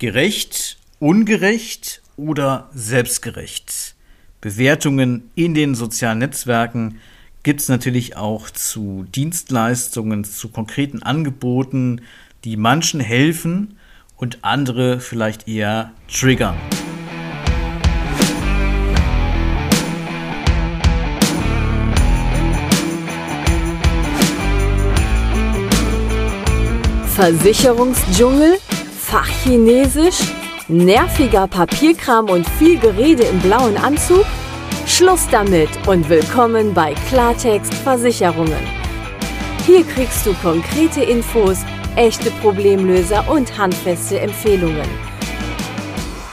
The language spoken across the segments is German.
Gerecht, ungerecht oder selbstgerecht? Bewertungen in den sozialen Netzwerken gibt es natürlich auch zu Dienstleistungen, zu konkreten Angeboten, die manchen helfen und andere vielleicht eher triggern. Versicherungsdschungel, Fachchinesisch, nerviger Papierkram und viel Gerede im blauen Anzug? Schluss damit und willkommen bei Klartext Versicherungen. Hier kriegst du konkrete Infos, echte Problemlöser und handfeste Empfehlungen.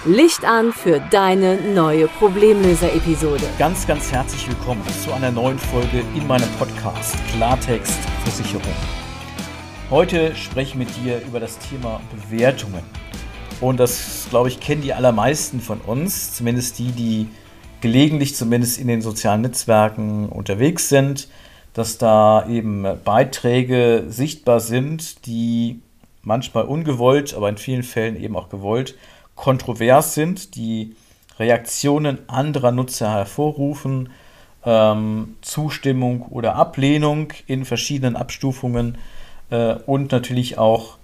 Licht an für deine neue Problemlöser-Episode. Ganz, ganz herzlich willkommen zu einer neuen Folge in meinem Podcast Klartext Versicherung. Heute spreche ich mit dir über das Thema Bewertungen. Und das, glaube ich, kennen die allermeisten von uns, zumindest die, die gelegentlich zumindest in den sozialen Netzwerken unterwegs sind, dass da eben Beiträge sichtbar sind, die manchmal ungewollt, aber in vielen Fällen eben auch gewollt, kontrovers sind, die Reaktionen anderer Nutzer hervorrufen, ähm, Zustimmung oder Ablehnung in verschiedenen Abstufungen äh, und natürlich auch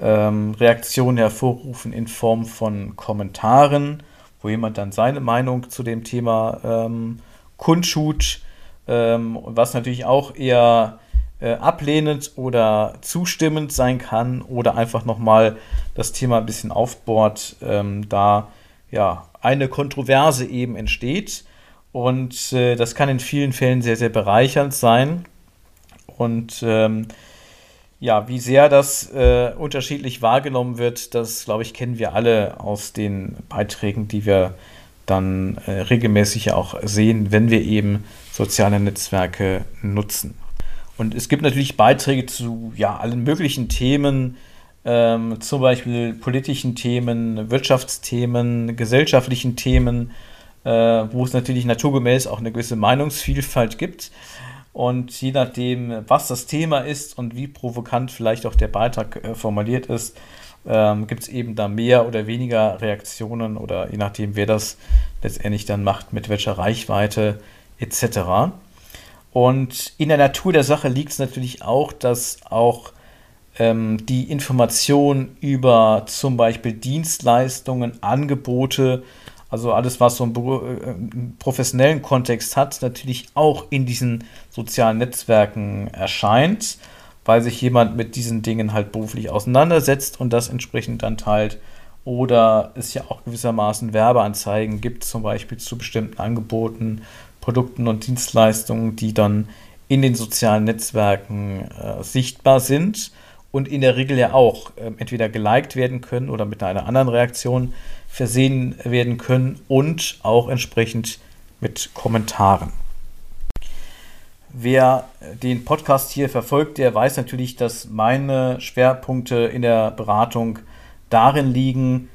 ähm, Reaktionen hervorrufen in Form von Kommentaren, wo jemand dann seine Meinung zu dem Thema ähm, kundschut, ähm, was natürlich auch eher äh, ablehnend oder zustimmend sein kann oder einfach nochmal das Thema ein bisschen aufbohrt, ähm, da ja eine Kontroverse eben entsteht. Und äh, das kann in vielen Fällen sehr, sehr bereichernd sein. Und ähm, ja, wie sehr das äh, unterschiedlich wahrgenommen wird, das glaube ich, kennen wir alle aus den Beiträgen, die wir dann äh, regelmäßig auch sehen, wenn wir eben soziale Netzwerke nutzen. Und es gibt natürlich Beiträge zu ja, allen möglichen Themen, ähm, zum Beispiel politischen Themen, Wirtschaftsthemen, gesellschaftlichen Themen, äh, wo es natürlich naturgemäß auch eine gewisse Meinungsvielfalt gibt. Und je nachdem, was das Thema ist und wie provokant vielleicht auch der Beitrag äh, formuliert ist, ähm, gibt es eben da mehr oder weniger Reaktionen oder je nachdem, wer das letztendlich dann macht, mit welcher Reichweite etc. Und in der Natur der Sache liegt es natürlich auch, dass auch ähm, die Information über zum Beispiel Dienstleistungen, Angebote, also alles, was so einen, äh, professionellen Kontext hat, natürlich auch in diesen sozialen Netzwerken erscheint, weil sich jemand mit diesen Dingen halt beruflich auseinandersetzt und das entsprechend dann teilt. Oder es ja auch gewissermaßen Werbeanzeigen gibt, zum Beispiel zu bestimmten Angeboten, Produkten und Dienstleistungen, die dann in den sozialen Netzwerken äh, sichtbar sind und in der Regel ja auch äh, entweder geliked werden können oder mit einer anderen Reaktion versehen werden können und auch entsprechend mit Kommentaren. Wer den Podcast hier verfolgt, der weiß natürlich, dass meine Schwerpunkte in der Beratung darin liegen,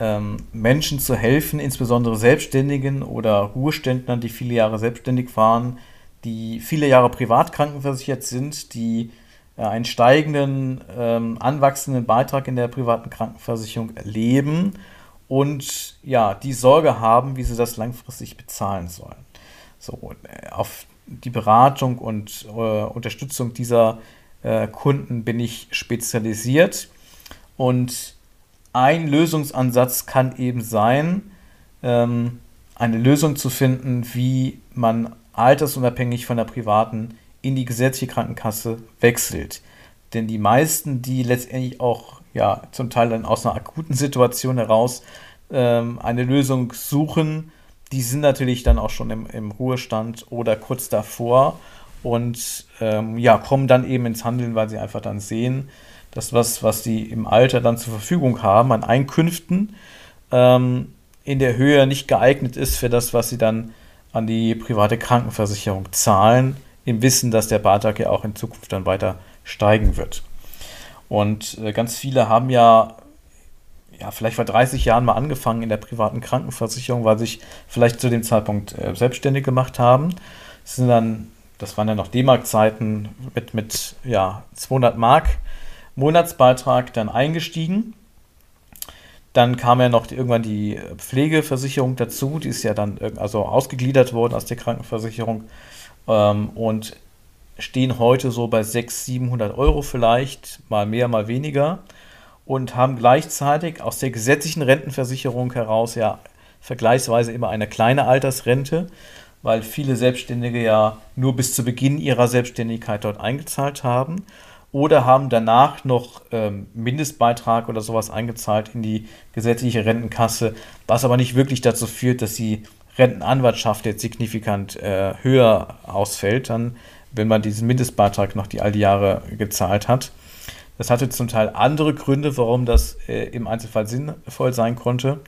ähm, Menschen zu helfen, insbesondere Selbstständigen oder Ruheständlern, die viele Jahre selbstständig waren, die viele Jahre privat krankenversichert sind, die äh, einen steigenden, ähm, anwachsenden Beitrag in der privaten Krankenversicherung erleben und ja, die Sorge haben, wie sie das langfristig bezahlen sollen. So, äh, auf die Beratung und äh, Unterstützung dieser äh, Kunden bin ich spezialisiert und ein Lösungsansatz kann eben sein, ähm, eine Lösung zu finden, wie man altersunabhängig von der privaten in die gesetzliche Krankenkasse wechselt. Denn die meisten, die letztendlich auch ja zum Teil dann aus einer akuten Situation heraus ähm, eine Lösung suchen, die sind natürlich dann auch schon im, im Ruhestand oder kurz davor und ähm, ja, kommen dann eben ins Handeln, weil sie einfach dann sehen, dass was, was sie im Alter dann zur Verfügung haben an Einkünften, ähm, in der Höhe nicht geeignet ist für das, was sie dann an die private Krankenversicherung zahlen, im Wissen, dass der Beitrag ja auch in Zukunft dann weiter steigen wird. Und äh, ganz viele haben ja, ja, vielleicht vor 30 Jahren mal angefangen in der privaten Krankenversicherung, weil sich vielleicht zu dem Zeitpunkt äh, selbstständig gemacht haben. Das sind dann, das waren ja noch D-Mark-Zeiten mit, mit ja, 200 Mark Monatsbeitrag dann eingestiegen. Dann kam ja noch irgendwann die Pflegeversicherung dazu, die ist ja dann also ausgegliedert worden aus der Krankenversicherung ähm, und stehen heute so bei 600, 700 Euro vielleicht, mal mehr, mal weniger. Und haben gleichzeitig aus der gesetzlichen Rentenversicherung heraus ja vergleichsweise immer eine kleine Altersrente, weil viele Selbstständige ja nur bis zu Beginn ihrer Selbstständigkeit dort eingezahlt haben. Oder haben danach noch ähm, Mindestbeitrag oder sowas eingezahlt in die gesetzliche Rentenkasse, was aber nicht wirklich dazu führt, dass die Rentenanwartschaft jetzt signifikant äh, höher ausfällt, dann, wenn man diesen Mindestbeitrag noch die all die Jahre gezahlt hat. Das hatte zum Teil andere Gründe, warum das äh, im Einzelfall sinnvoll sein konnte.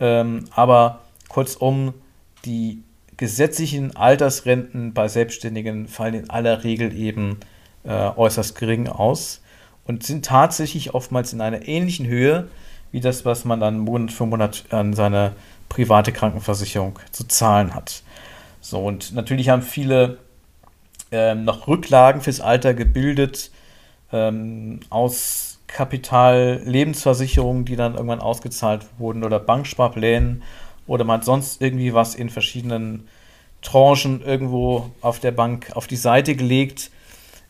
Ähm, aber kurzum, die gesetzlichen Altersrenten bei Selbstständigen fallen in aller Regel eben äh, äußerst gering aus und sind tatsächlich oftmals in einer ähnlichen Höhe wie das, was man dann Monat für Monat an seine private Krankenversicherung zu zahlen hat. So, und natürlich haben viele ähm, noch Rücklagen fürs Alter gebildet ähm, aus Kapital, Lebensversicherungen, die dann irgendwann ausgezahlt wurden oder Banksparplänen oder man hat sonst irgendwie was in verschiedenen Tranchen irgendwo auf der Bank auf die Seite gelegt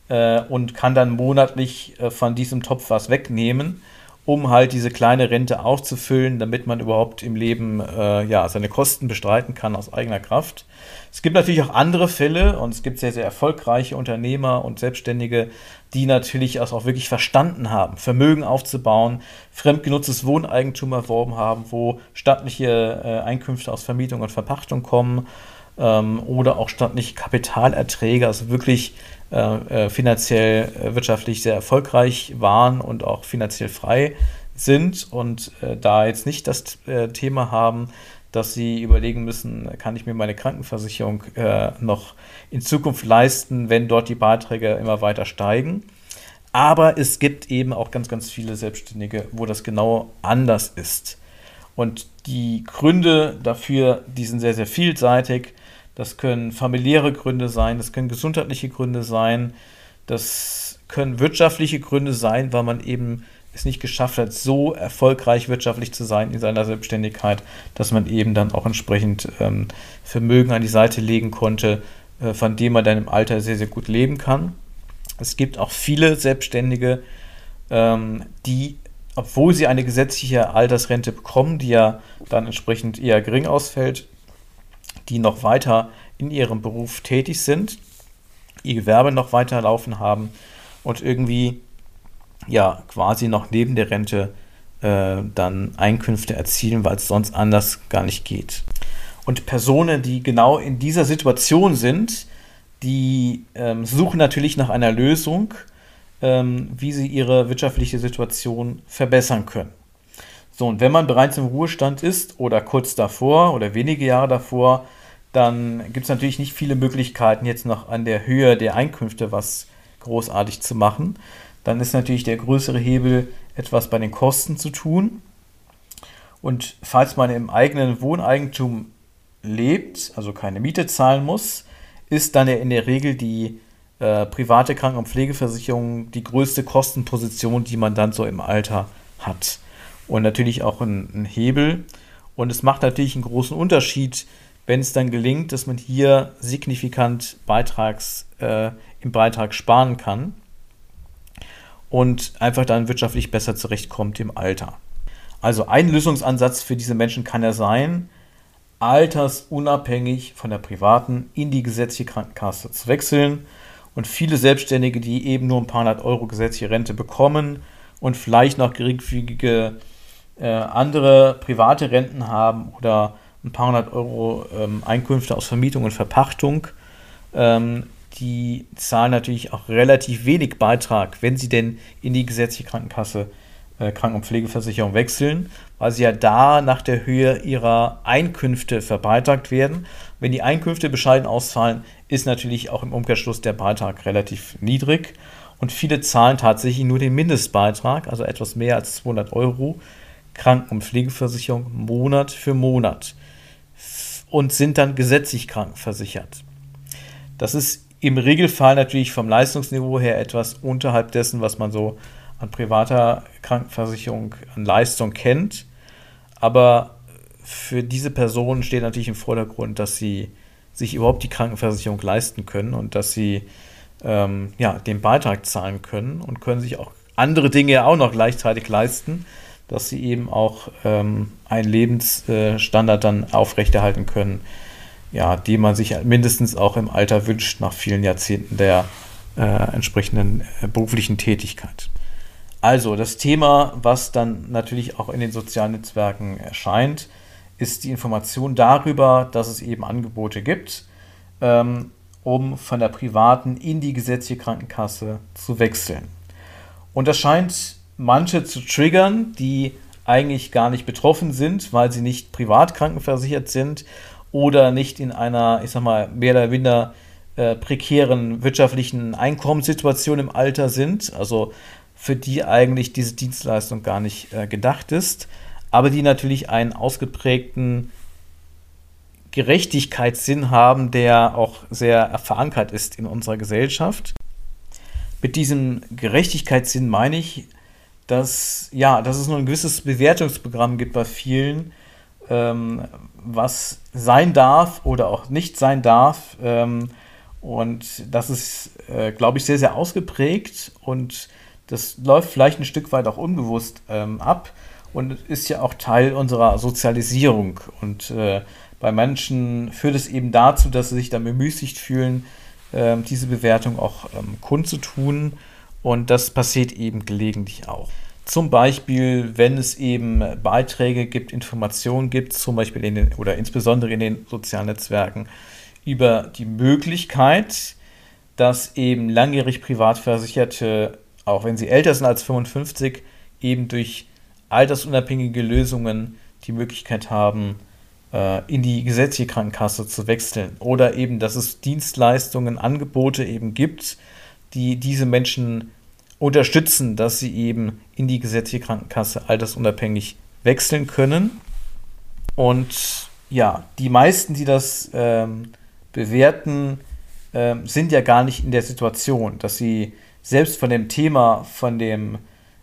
äh, und kann dann monatlich äh, von diesem Topf was wegnehmen um halt diese kleine Rente aufzufüllen, damit man überhaupt im Leben äh, ja, seine Kosten bestreiten kann aus eigener Kraft. Es gibt natürlich auch andere Fälle und es gibt sehr, sehr erfolgreiche Unternehmer und Selbstständige, die natürlich auch wirklich verstanden haben, Vermögen aufzubauen, fremdgenutztes Wohneigentum erworben haben, wo stattliche äh, Einkünfte aus Vermietung und Verpachtung kommen ähm, oder auch stattliche Kapitalerträge, also wirklich äh, äh, finanziell, äh, wirtschaftlich sehr erfolgreich waren und auch finanziell frei sind und äh, da jetzt nicht das äh, Thema haben, dass sie überlegen müssen, kann ich mir meine Krankenversicherung äh, noch in Zukunft leisten, wenn dort die Beiträge immer weiter steigen. Aber es gibt eben auch ganz, ganz viele Selbstständige, wo das genau anders ist. Und die Gründe dafür, die sind sehr, sehr vielseitig. Das können familiäre Gründe sein, das können gesundheitliche Gründe sein, das können wirtschaftliche Gründe sein, weil man eben es nicht geschafft hat, so erfolgreich wirtschaftlich zu sein in seiner Selbstständigkeit, dass man eben dann auch entsprechend ähm, Vermögen an die Seite legen konnte, äh, von dem man dann im Alter sehr, sehr gut leben kann. Es gibt auch viele Selbstständige, ähm, die, obwohl sie eine gesetzliche Altersrente bekommen, die ja dann entsprechend eher gering ausfällt, die noch weiter in ihrem Beruf tätig sind, ihr Gewerbe noch weiter laufen haben und irgendwie ja quasi noch neben der Rente äh, dann Einkünfte erzielen, weil es sonst anders gar nicht geht. Und Personen, die genau in dieser Situation sind, die ähm, suchen natürlich nach einer Lösung, ähm, wie sie ihre wirtschaftliche Situation verbessern können. So, und wenn man bereits im Ruhestand ist oder kurz davor oder wenige Jahre davor, dann gibt es natürlich nicht viele Möglichkeiten, jetzt noch an der Höhe der Einkünfte was großartig zu machen. Dann ist natürlich der größere Hebel, etwas bei den Kosten zu tun. Und falls man im eigenen Wohneigentum lebt, also keine Miete zahlen muss, ist dann ja in der Regel die äh, private Kranken- und Pflegeversicherung die größte Kostenposition, die man dann so im Alter hat. Und natürlich auch ein, ein Hebel. Und es macht natürlich einen großen Unterschied, wenn es dann gelingt, dass man hier signifikant Beitrags, äh, im Beitrag sparen kann und einfach dann wirtschaftlich besser zurechtkommt im Alter. Also ein Lösungsansatz für diese Menschen kann ja sein, altersunabhängig von der privaten in die gesetzliche Krankenkasse zu wechseln. Und viele Selbstständige, die eben nur ein paar hundert Euro gesetzliche Rente bekommen und vielleicht noch geringfügige äh, andere private Renten haben oder ein paar hundert Euro ähm, Einkünfte aus Vermietung und Verpachtung. Ähm, die zahlen natürlich auch relativ wenig Beitrag, wenn sie denn in die gesetzliche Krankenkasse äh, Kranken- und Pflegeversicherung wechseln, weil sie ja da nach der Höhe ihrer Einkünfte verbeitragt werden. Wenn die Einkünfte bescheiden ausfallen, ist natürlich auch im Umkehrschluss der Beitrag relativ niedrig. Und viele zahlen tatsächlich nur den Mindestbeitrag, also etwas mehr als 200 Euro Kranken- und Pflegeversicherung Monat für Monat und sind dann gesetzlich krankenversichert. Das ist im Regelfall natürlich vom Leistungsniveau her etwas unterhalb dessen, was man so an privater Krankenversicherung an Leistung kennt. Aber für diese Personen steht natürlich im Vordergrund, dass sie sich überhaupt die Krankenversicherung leisten können und dass sie ähm, ja, den Beitrag zahlen können und können sich auch andere Dinge auch noch gleichzeitig leisten, dass sie eben auch ähm, einen Lebensstandard dann aufrechterhalten können, ja, den man sich mindestens auch im Alter wünscht, nach vielen Jahrzehnten der äh, entsprechenden äh, beruflichen Tätigkeit. Also das Thema, was dann natürlich auch in den sozialen Netzwerken erscheint, ist die Information darüber, dass es eben Angebote gibt, ähm, um von der privaten in die gesetzliche Krankenkasse zu wechseln. Und das scheint manche zu triggern, die eigentlich gar nicht betroffen sind, weil sie nicht privat krankenversichert sind oder nicht in einer, ich sag mal, mehr oder minder äh, prekären wirtschaftlichen Einkommenssituation im Alter sind, also für die eigentlich diese Dienstleistung gar nicht äh, gedacht ist, aber die natürlich einen ausgeprägten Gerechtigkeitssinn haben, der auch sehr verankert ist in unserer Gesellschaft. Mit diesem Gerechtigkeitssinn meine ich, dass, ja, dass es nur ein gewisses Bewertungsprogramm gibt bei vielen, ähm, was sein darf oder auch nicht sein darf. Ähm, und das ist, äh, glaube ich, sehr, sehr ausgeprägt und das läuft vielleicht ein Stück weit auch unbewusst ähm, ab und ist ja auch Teil unserer Sozialisierung. Und äh, bei Menschen führt es eben dazu, dass sie sich dann bemüßigt fühlen, äh, diese Bewertung auch ähm, kundzutun. Und das passiert eben gelegentlich auch. Zum Beispiel, wenn es eben Beiträge gibt, Informationen gibt, zum Beispiel in den, oder insbesondere in den sozialen Netzwerken, über die Möglichkeit, dass eben langjährig Privatversicherte, auch wenn sie älter sind als 55, eben durch altersunabhängige Lösungen die Möglichkeit haben, äh, in die gesetzliche Krankenkasse zu wechseln. Oder eben, dass es Dienstleistungen, Angebote eben gibt, die diese Menschen unterstützen, dass sie eben in die gesetzliche Krankenkasse altersunabhängig wechseln können. Und ja, die meisten, die das ähm, bewerten, äh, sind ja gar nicht in der Situation, dass sie selbst von dem Thema, von dem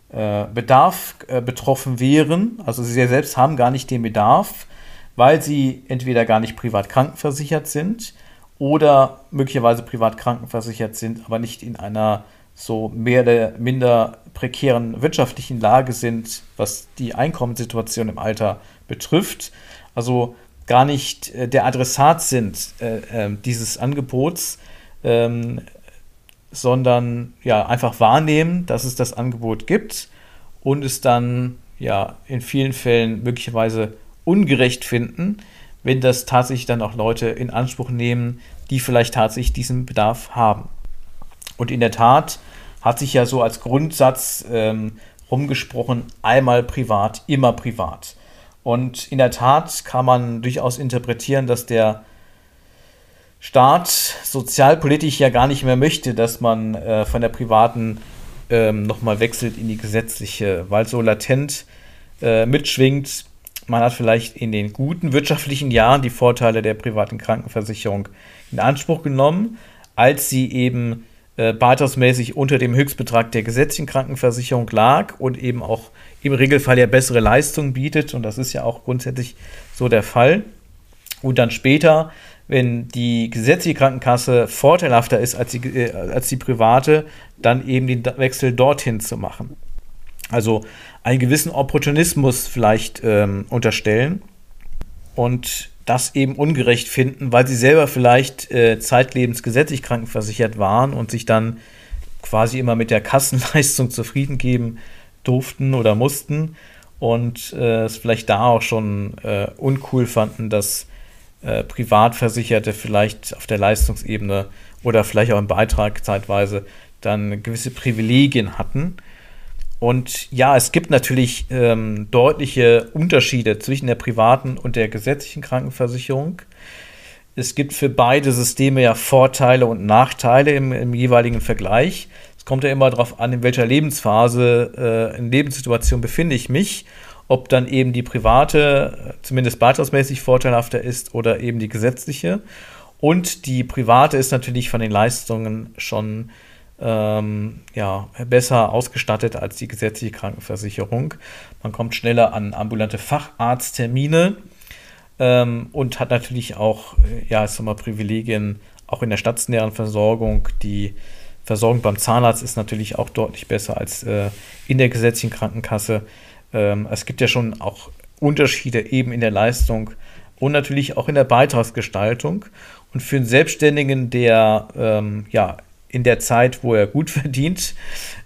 äh, Bedarf äh, betroffen wären. Also sie selbst haben gar nicht den Bedarf, weil sie entweder gar nicht privat krankenversichert sind oder möglicherweise privat krankenversichert sind, aber nicht in einer so mehr oder minder prekären wirtschaftlichen Lage sind, was die Einkommenssituation im Alter betrifft. Also gar nicht äh, der Adressat sind äh, äh, dieses Angebots, ähm, sondern ja einfach wahrnehmen, dass es das Angebot gibt und es dann ja in vielen Fällen möglicherweise ungerecht finden, wenn das tatsächlich dann auch Leute in Anspruch nehmen, die vielleicht tatsächlich diesen Bedarf haben. Und in der Tat hat sich ja so als Grundsatz ähm, rumgesprochen, einmal privat, immer privat. Und in der Tat kann man durchaus interpretieren, dass der Staat sozialpolitisch ja gar nicht mehr möchte, dass man äh, von der privaten ähm, nochmal wechselt in die gesetzliche, weil so latent äh, mitschwingt, man hat vielleicht in den guten wirtschaftlichen Jahren die Vorteile der privaten Krankenversicherung in Anspruch genommen, als sie eben äh, beitragsmäßig unter dem Höchstbetrag der gesetzlichen Krankenversicherung lag und eben auch im Regelfall ja bessere Leistungen bietet. Und das ist ja auch grundsätzlich so der Fall. Und dann später, wenn die gesetzliche Krankenkasse vorteilhafter ist als die, äh, als die private, dann eben den Wechsel dorthin zu machen. Also einen gewissen Opportunismus vielleicht ähm, unterstellen. Und das eben ungerecht finden, weil sie selber vielleicht äh, zeitlebens gesetzlich krankenversichert waren und sich dann quasi immer mit der Kassenleistung zufrieden geben durften oder mussten und äh, es vielleicht da auch schon äh, uncool fanden, dass äh, Privatversicherte vielleicht auf der Leistungsebene oder vielleicht auch im Beitrag zeitweise dann gewisse Privilegien hatten und ja, es gibt natürlich ähm, deutliche Unterschiede zwischen der privaten und der gesetzlichen Krankenversicherung. Es gibt für beide Systeme ja Vorteile und Nachteile im, im jeweiligen Vergleich. Es kommt ja immer darauf an, in welcher Lebensphase, äh, in Lebenssituation befinde ich mich, ob dann eben die private äh, zumindest beitragsmäßig vorteilhafter ist oder eben die gesetzliche. Und die private ist natürlich von den Leistungen schon ähm, ja, besser ausgestattet als die gesetzliche Krankenversicherung. Man kommt schneller an ambulante Facharzttermine ähm, und hat natürlich auch, äh, ja, ich sag mal, Privilegien auch in der stationären Versorgung. Die Versorgung beim Zahnarzt ist natürlich auch deutlich besser als äh, in der gesetzlichen Krankenkasse. Ähm, es gibt ja schon auch Unterschiede eben in der Leistung und natürlich auch in der Beitragsgestaltung. Und für einen Selbstständigen, der ähm, ja in der Zeit, wo er gut verdient,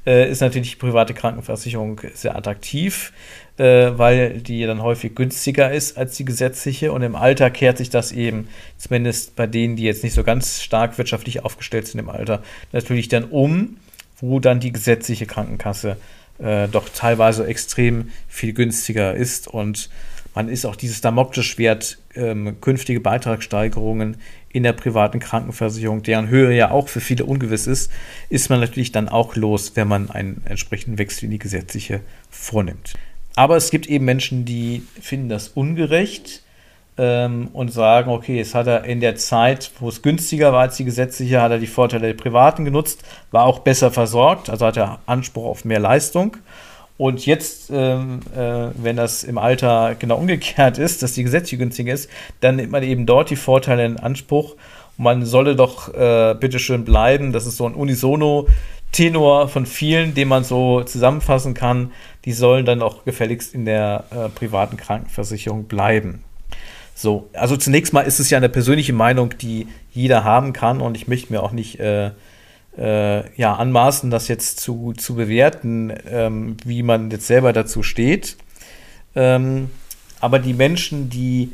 äh, ist natürlich die private Krankenversicherung sehr attraktiv, äh, weil die dann häufig günstiger ist als die gesetzliche. Und im Alter kehrt sich das eben, zumindest bei denen, die jetzt nicht so ganz stark wirtschaftlich aufgestellt sind im Alter, natürlich dann um, wo dann die gesetzliche Krankenkasse äh, doch teilweise extrem viel günstiger ist. Und man ist auch dieses Damoklesschwert, ähm, künftige Beitragssteigerungen in der privaten Krankenversicherung, deren Höhe ja auch für viele ungewiss ist, ist man natürlich dann auch los, wenn man einen entsprechenden Wechsel in die gesetzliche vornimmt. Aber es gibt eben Menschen, die finden das ungerecht ähm, und sagen, okay, es hat er in der Zeit, wo es günstiger war als die gesetzliche, hat er die Vorteile der Privaten genutzt, war auch besser versorgt, also hat er Anspruch auf mehr Leistung. Und jetzt, ähm, äh, wenn das im Alter genau umgekehrt ist, dass die gesetzliche günstiger ist, dann nimmt man eben dort die Vorteile in Anspruch. Und man solle doch äh, bitteschön bleiben. Das ist so ein Unisono-Tenor von vielen, den man so zusammenfassen kann. Die sollen dann auch gefälligst in der äh, privaten Krankenversicherung bleiben. So, also zunächst mal ist es ja eine persönliche Meinung, die jeder haben kann und ich möchte mir auch nicht äh, ja, anmaßen, das jetzt zu, zu bewerten, ähm, wie man jetzt selber dazu steht. Ähm, aber die Menschen, die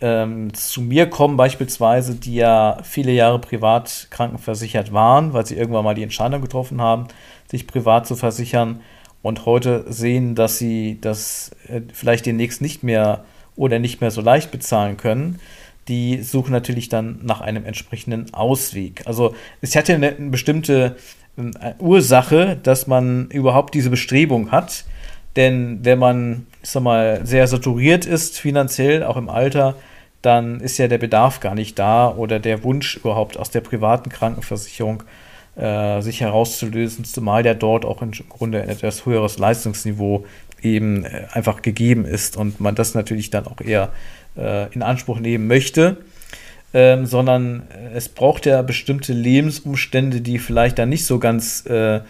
ähm, zu mir kommen, beispielsweise, die ja viele Jahre privat krankenversichert waren, weil sie irgendwann mal die Entscheidung getroffen haben, sich privat zu versichern und heute sehen, dass sie das äh, vielleicht demnächst nicht mehr oder nicht mehr so leicht bezahlen können, die suchen natürlich dann nach einem entsprechenden Ausweg. Also es hat ja eine, bestimmte äh, Ursache, dass man überhaupt diese Bestrebung hat. Denn wenn man, ich sag mal, sehr saturiert ist finanziell, auch im Alter, dann ist ja der Bedarf gar nicht da oder der Wunsch überhaupt aus der privaten Krankenversicherung äh, sich herauszulösen, zumal ja dort auch im Grunde ein etwas höheres Leistungsniveau eben äh, einfach gegeben ist und man das natürlich dann auch eher äh, in Anspruch nehmen möchte, ähm, sondern es braucht ja bestimmte Lebensumstände, die vielleicht dann nicht so ganz, äh,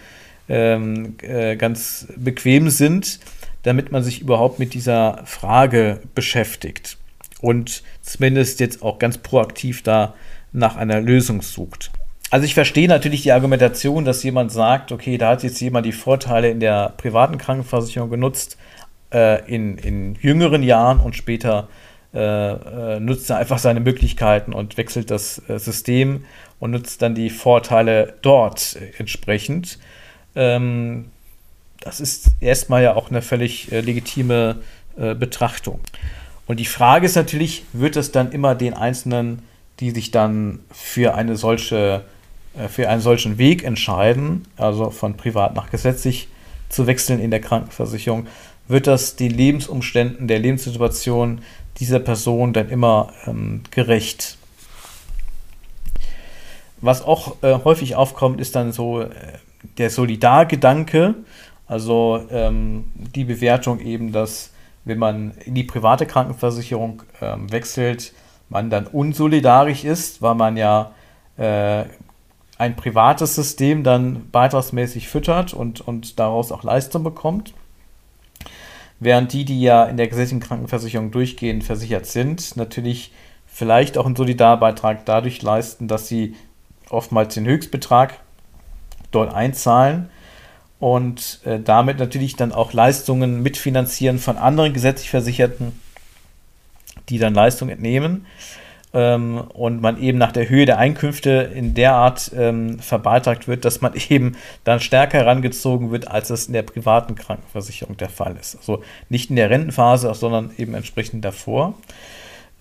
ähm, äh, ganz bequem sind, damit man sich überhaupt mit dieser Frage beschäftigt und zumindest jetzt auch ganz proaktiv da nach einer Lösung sucht. Also ich verstehe natürlich die Argumentation, dass jemand sagt, okay, da hat jetzt jemand die Vorteile in der privaten Krankenversicherung genutzt, äh, in, in jüngeren Jahren und später äh, äh, nutzt er einfach seine Möglichkeiten und wechselt das äh, System und nutzt dann die Vorteile dort entsprechend. Ähm, das ist erstmal ja auch eine völlig äh, legitime äh, Betrachtung. Und die Frage ist natürlich, wird es dann immer den Einzelnen, die sich dann für eine solche, äh, für einen solchen Weg entscheiden, also von privat nach gesetzlich zu wechseln in der Krankenversicherung, wird das den Lebensumständen, der Lebenssituation dieser Person dann immer ähm, gerecht. Was auch äh, häufig aufkommt, ist dann so äh, der Solidargedanke, also ähm, die Bewertung eben, dass wenn man in die private Krankenversicherung ähm, wechselt, man dann unsolidarisch ist, weil man ja äh, ein privates System dann beitragsmäßig füttert und, und daraus auch Leistung bekommt während die, die ja in der gesetzlichen Krankenversicherung durchgehend versichert sind, natürlich vielleicht auch einen Solidarbeitrag dadurch leisten, dass sie oftmals den Höchstbetrag dort einzahlen und äh, damit natürlich dann auch Leistungen mitfinanzieren von anderen gesetzlich Versicherten, die dann Leistung entnehmen ähm, und man eben nach der Höhe der Einkünfte in der Art ähm, verbeitragt wird, dass man eben dann stärker herangezogen wird, als es in der privaten Krankenversicherung der Fall ist. Also nicht in der Rentenphase, sondern eben entsprechend davor.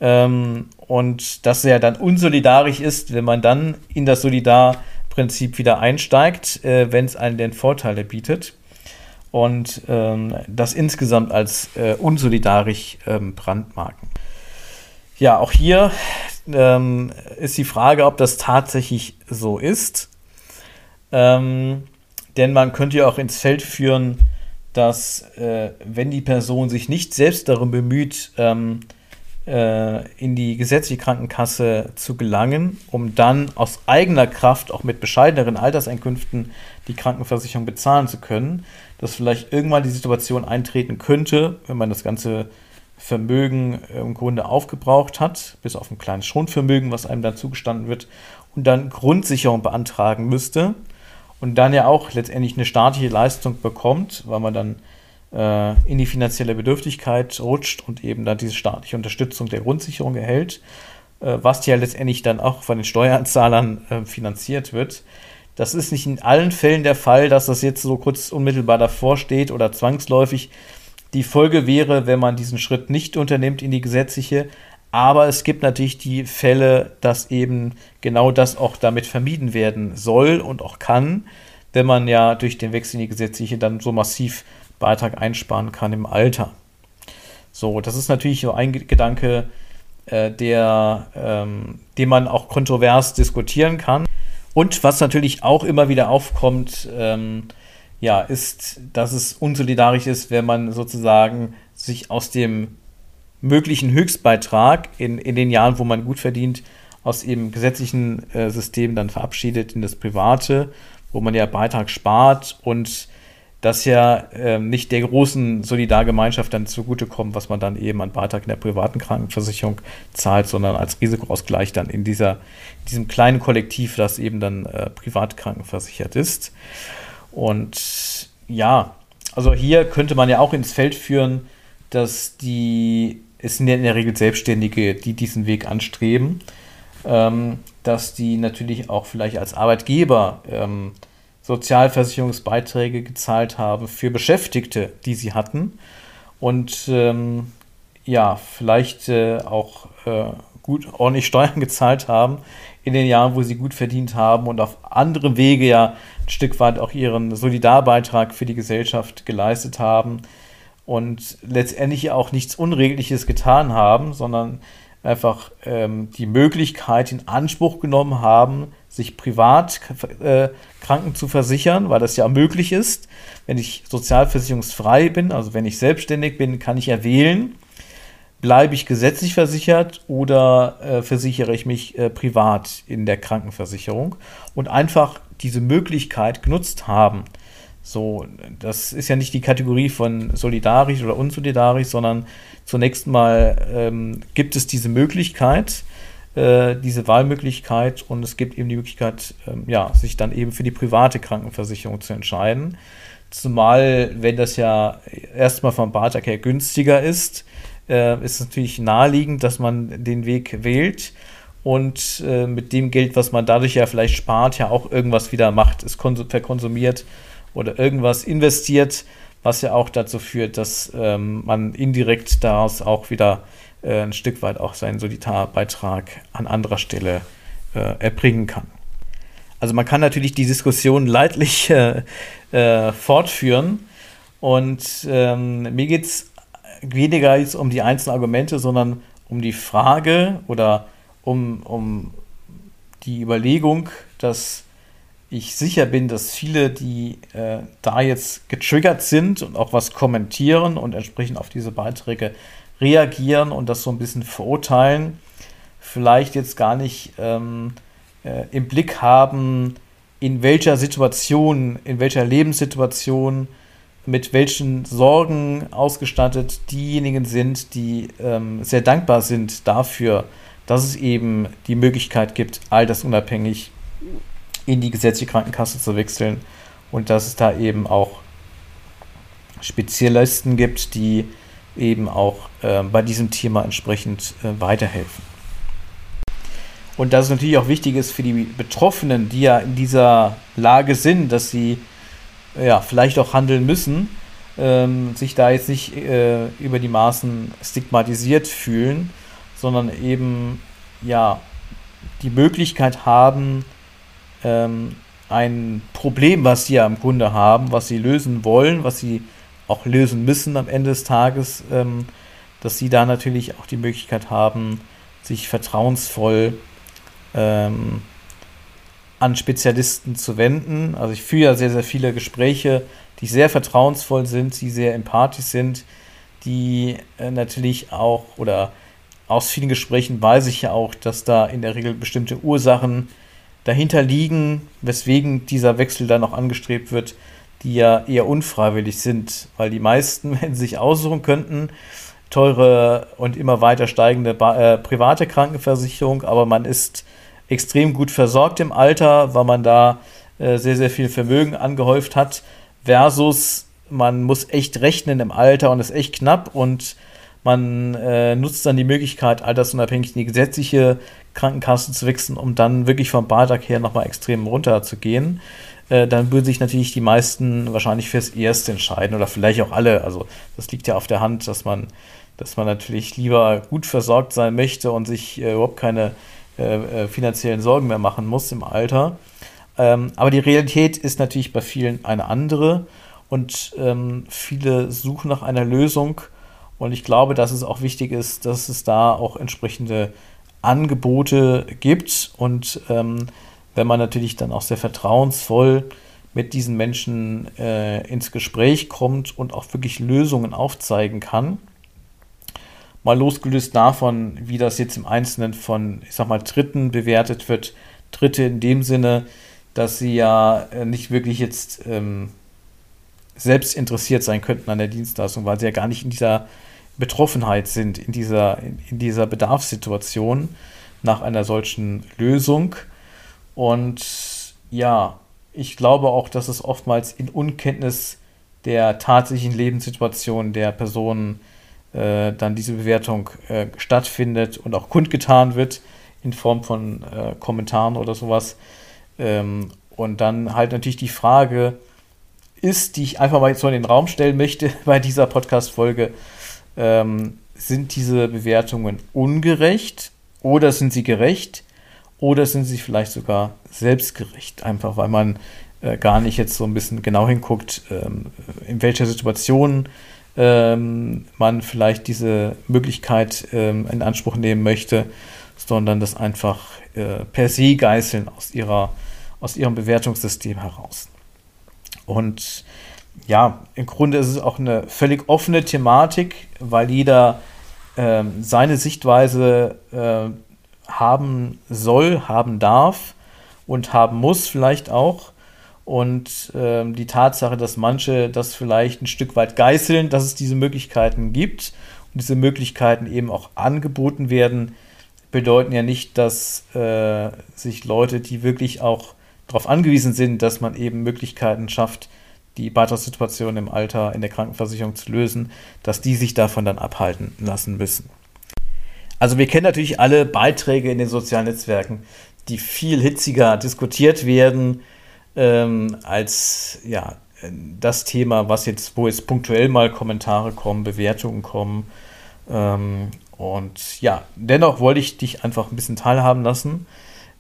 Ähm, und dass er dann unsolidarisch ist, wenn man dann in das Solidarprinzip wieder einsteigt, äh, wenn es einen denn Vorteile bietet. Und ähm, das insgesamt als äh, unsolidarisch ähm, brandmarken. Ja, auch hier ähm, ist die Frage, ob das tatsächlich so ist. Ähm, denn man könnte ja auch ins Feld führen, dass äh, wenn die Person sich nicht selbst darum bemüht, ähm, äh, in die gesetzliche Krankenkasse zu gelangen, um dann aus eigener Kraft, auch mit bescheideneren Alterseinkünften, die Krankenversicherung bezahlen zu können, dass vielleicht irgendwann die Situation eintreten könnte, wenn man das ganze Vermögen im Grunde aufgebraucht hat, bis auf ein kleines Schonvermögen, was einem dann zugestanden wird, und dann Grundsicherung beantragen müsste und dann ja auch letztendlich eine staatliche Leistung bekommt, weil man dann äh, in die finanzielle Bedürftigkeit rutscht und eben dann diese staatliche Unterstützung der Grundsicherung erhält, äh, was ja letztendlich dann auch von den Steuerzahlern äh, finanziert wird. Das ist nicht in allen Fällen der Fall, dass das jetzt so kurz unmittelbar davor steht oder zwangsläufig. Die Folge wäre, wenn man diesen Schritt nicht unternimmt in die gesetzliche, aber es gibt natürlich die Fälle, dass eben genau das auch damit vermieden werden soll und auch kann, wenn man ja durch den Wechsel in die gesetzliche dann so massiv Beitrag einsparen kann im Alter. So, das ist natürlich so ein Gedanke, äh, der, ähm, den man auch kontrovers diskutieren kann. Und was natürlich auch immer wieder aufkommt, ähm, ja, ist, dass es unsolidarisch ist, wenn man sozusagen sich aus dem möglichen Höchstbeitrag in, in den Jahren, wo man gut verdient, aus dem gesetzlichen äh, System dann verabschiedet in das private, wo man ja Beitrag spart und das ja äh, nicht der großen Solidargemeinschaft dann zugutekommt, was man dann eben an Beitrag in der privaten Krankenversicherung zahlt, sondern als Risikoausgleich dann in dieser, diesem kleinen Kollektiv, das eben dann äh, privat krankenversichert ist. Und ja, also hier könnte man ja auch ins Feld führen, dass die es sind ja in der Regel Selbstständige, die diesen Weg anstreben, ähm, dass die natürlich auch vielleicht als Arbeitgeber ähm, Sozialversicherungsbeiträge gezahlt haben für Beschäftigte, die sie hatten. Und ähm, ja, vielleicht äh, auch äh, gut ordentlich Steuern gezahlt haben in den Jahren, wo sie gut verdient haben und auf andere Wege ja ein Stück weit auch ihren Solidarbeitrag für die Gesellschaft geleistet haben und letztendlich auch nichts Unregliches getan haben, sondern einfach ähm, die Möglichkeit in Anspruch genommen haben, sich privat äh, Kranken zu versichern, weil das ja möglich ist. Wenn ich sozialversicherungsfrei bin, also wenn ich selbstständig bin, kann ich ja bleibe ich gesetzlich versichert oder äh, versichere ich mich äh, privat in der Krankenversicherung und einfach diese Möglichkeit genutzt haben, so, das ist ja nicht die Kategorie von solidarisch oder unsolidarisch, sondern zunächst mal ähm, gibt es diese Möglichkeit, äh, diese Wahlmöglichkeit und es gibt eben die Möglichkeit, ähm, ja, sich dann eben für die private Krankenversicherung zu entscheiden. Zumal, wenn das ja erstmal vom Beitrag her günstiger ist, äh, ist natürlich naheliegend, dass man den Weg wählt und äh, mit dem Geld, was man dadurch ja vielleicht spart, ja auch irgendwas wieder macht, es verkonsumiert oder irgendwas investiert, was ja auch dazu führt, dass ähm, man indirekt daraus auch wieder äh, ein Stück weit auch seinen Solidarbeitrag an anderer Stelle äh, erbringen kann. Also man kann natürlich die Diskussion leidlich äh, äh fortführen und ähm, mir geht es weniger jetzt um die einzelnen Argumente, sondern um die Frage oder um, um die Überlegung, dass ich sicher bin, dass viele, die äh, da jetzt getriggert sind und auch was kommentieren und entsprechend auf diese Beiträge reagieren und das so ein bisschen verurteilen, vielleicht jetzt gar nicht ähm, äh, im Blick haben, in welcher Situation, in welcher Lebenssituation, mit welchen Sorgen ausgestattet diejenigen sind, die ähm, sehr dankbar sind dafür, dass es eben die Möglichkeit gibt, all das unabhängig in die gesetzliche Krankenkasse zu wechseln und dass es da eben auch Spezialisten gibt, die eben auch äh, bei diesem Thema entsprechend äh, weiterhelfen. Und dass es natürlich auch wichtig ist für die Betroffenen, die ja in dieser Lage sind, dass sie ja vielleicht auch handeln müssen, ähm, sich da jetzt nicht äh, über die Maßen stigmatisiert fühlen, sondern eben ja die Möglichkeit haben, ähm, ein Problem, was sie ja im Grunde haben, was sie lösen wollen, was sie auch lösen müssen am Ende des Tages, ähm, dass sie da natürlich auch die Möglichkeit haben, sich vertrauensvoll ähm, an Spezialisten zu wenden. Also ich führe ja sehr, sehr viele Gespräche, die sehr vertrauensvoll sind, die sehr empathisch sind, die äh, natürlich auch oder aus vielen Gesprächen weiß ich ja auch, dass da in der Regel bestimmte Ursachen dahinter liegen, weswegen dieser Wechsel dann auch angestrebt wird, die ja eher unfreiwillig sind, weil die meisten, wenn sie sich aussuchen könnten, teure und immer weiter steigende äh, private Krankenversicherung, aber man ist extrem gut versorgt im Alter, weil man da äh, sehr, sehr viel Vermögen angehäuft hat, versus man muss echt rechnen im Alter und ist echt knapp und man äh, nutzt dann die Möglichkeit, altersunabhängig in die gesetzliche Krankenkasse zu wechseln, um dann wirklich vom Beitrag her nochmal extrem runter zu gehen. Äh, dann würden sich natürlich die meisten wahrscheinlich fürs Erste entscheiden oder vielleicht auch alle. Also das liegt ja auf der Hand, dass man, dass man natürlich lieber gut versorgt sein möchte und sich äh, überhaupt keine äh, äh finanziellen Sorgen mehr machen muss im Alter. Ähm, aber die Realität ist natürlich bei vielen eine andere und ähm, viele suchen nach einer Lösung und ich glaube, dass es auch wichtig ist, dass es da auch entsprechende Angebote gibt. Und ähm, wenn man natürlich dann auch sehr vertrauensvoll mit diesen Menschen äh, ins Gespräch kommt und auch wirklich Lösungen aufzeigen kann, mal losgelöst davon, wie das jetzt im Einzelnen von, ich sag mal, Dritten bewertet wird. Dritte in dem Sinne, dass sie ja äh, nicht wirklich jetzt ähm, selbst interessiert sein könnten an der Dienstleistung, weil sie ja gar nicht in dieser Betroffenheit sind in dieser, in dieser Bedarfssituation nach einer solchen Lösung. Und ja, ich glaube auch, dass es oftmals in Unkenntnis der tatsächlichen Lebenssituation der Person äh, dann diese Bewertung äh, stattfindet und auch kundgetan wird in Form von äh, Kommentaren oder sowas. Ähm, und dann halt natürlich die Frage ist, die ich einfach mal so in den Raum stellen möchte bei dieser Podcast-Folge, ähm, sind diese Bewertungen ungerecht oder sind sie gerecht oder sind sie vielleicht sogar selbstgerecht, einfach weil man äh, gar nicht jetzt so ein bisschen genau hinguckt, ähm, in welcher Situation ähm, man vielleicht diese Möglichkeit ähm, in Anspruch nehmen möchte, sondern das einfach äh, per se geißeln aus, ihrer, aus ihrem Bewertungssystem heraus. Und ja, im Grunde ist es auch eine völlig offene Thematik, weil jeder äh, seine Sichtweise äh, haben soll, haben darf und haben muss vielleicht auch. Und äh, die Tatsache, dass manche das vielleicht ein Stück weit geißeln, dass es diese Möglichkeiten gibt und diese Möglichkeiten eben auch angeboten werden, bedeuten ja nicht, dass äh, sich Leute, die wirklich auch darauf angewiesen sind, dass man eben Möglichkeiten schafft, die Beitragssituation im Alter in der Krankenversicherung zu lösen, dass die sich davon dann abhalten lassen müssen. Also wir kennen natürlich alle Beiträge in den sozialen Netzwerken, die viel hitziger diskutiert werden ähm, als ja, das Thema, was jetzt, wo jetzt punktuell mal Kommentare kommen, Bewertungen kommen. Ähm, und ja, dennoch wollte ich dich einfach ein bisschen teilhaben lassen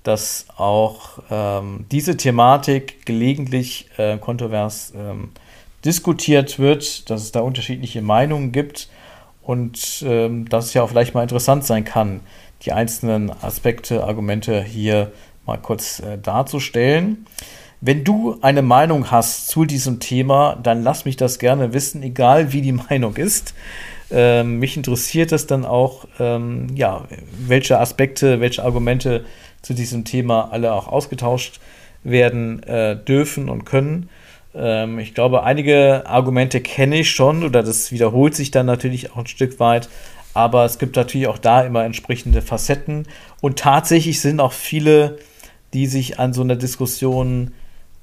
dass auch ähm, diese Thematik gelegentlich äh, kontrovers ähm, diskutiert wird, dass es da unterschiedliche Meinungen gibt und ähm, dass es ja auch vielleicht mal interessant sein kann, die einzelnen Aspekte, Argumente hier mal kurz äh, darzustellen. Wenn du eine Meinung hast zu diesem Thema, dann lass mich das gerne wissen, egal wie die Meinung ist. Ähm, mich interessiert es dann auch, ähm, ja, welche Aspekte, welche Argumente zu diesem Thema alle auch ausgetauscht werden äh, dürfen und können. Ähm, ich glaube, einige Argumente kenne ich schon oder das wiederholt sich dann natürlich auch ein Stück weit. Aber es gibt natürlich auch da immer entsprechende Facetten. Und tatsächlich sind auch viele, die sich an so einer Diskussion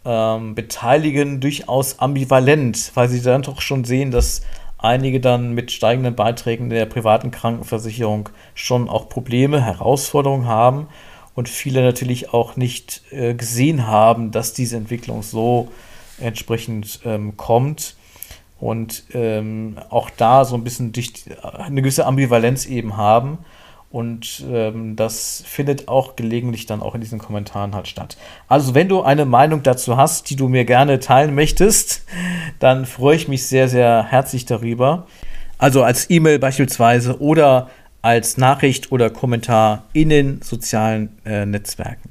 ähm, beteiligen, durchaus ambivalent, weil sie dann doch schon sehen, dass einige dann mit steigenden Beiträgen der privaten Krankenversicherung schon auch Probleme, Herausforderungen haben und viele natürlich auch nicht äh, gesehen haben, dass diese Entwicklung so entsprechend ähm, kommt und ähm, auch da so ein bisschen durch eine gewisse Ambivalenz eben haben. Und ähm, das findet auch gelegentlich dann auch in diesen Kommentaren halt statt. Also wenn du eine Meinung dazu hast, die du mir gerne teilen möchtest, dann freue ich mich sehr, sehr herzlich darüber. Also als E-Mail beispielsweise oder als Nachricht oder Kommentar in den sozialen äh, Netzwerken.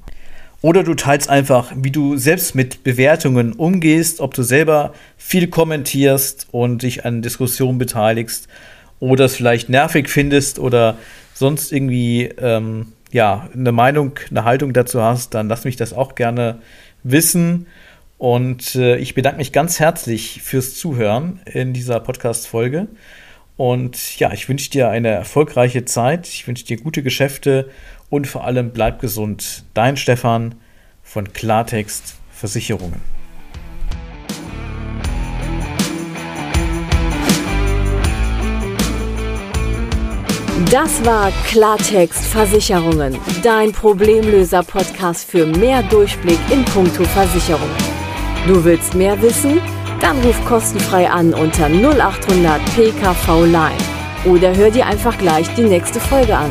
Oder du teilst einfach, wie du selbst mit Bewertungen umgehst, ob du selber viel kommentierst und dich an Diskussionen beteiligst oder es vielleicht nervig findest oder sonst irgendwie ähm, ja, eine Meinung, eine Haltung dazu hast, dann lass mich das auch gerne wissen. Und äh, ich bedanke mich ganz herzlich fürs Zuhören in dieser Podcast-Folge. Und ja, ich wünsche dir eine erfolgreiche Zeit. Ich wünsche dir gute Geschäfte und vor allem bleib gesund. Dein Stefan von Klartext Versicherungen. Das war Klartext Versicherungen, dein Problemlöser-Podcast für mehr Durchblick in puncto Versicherungen. Du willst mehr wissen? Dann ruf kostenfrei an unter 0800 PKV Line oder hör dir einfach gleich die nächste Folge an.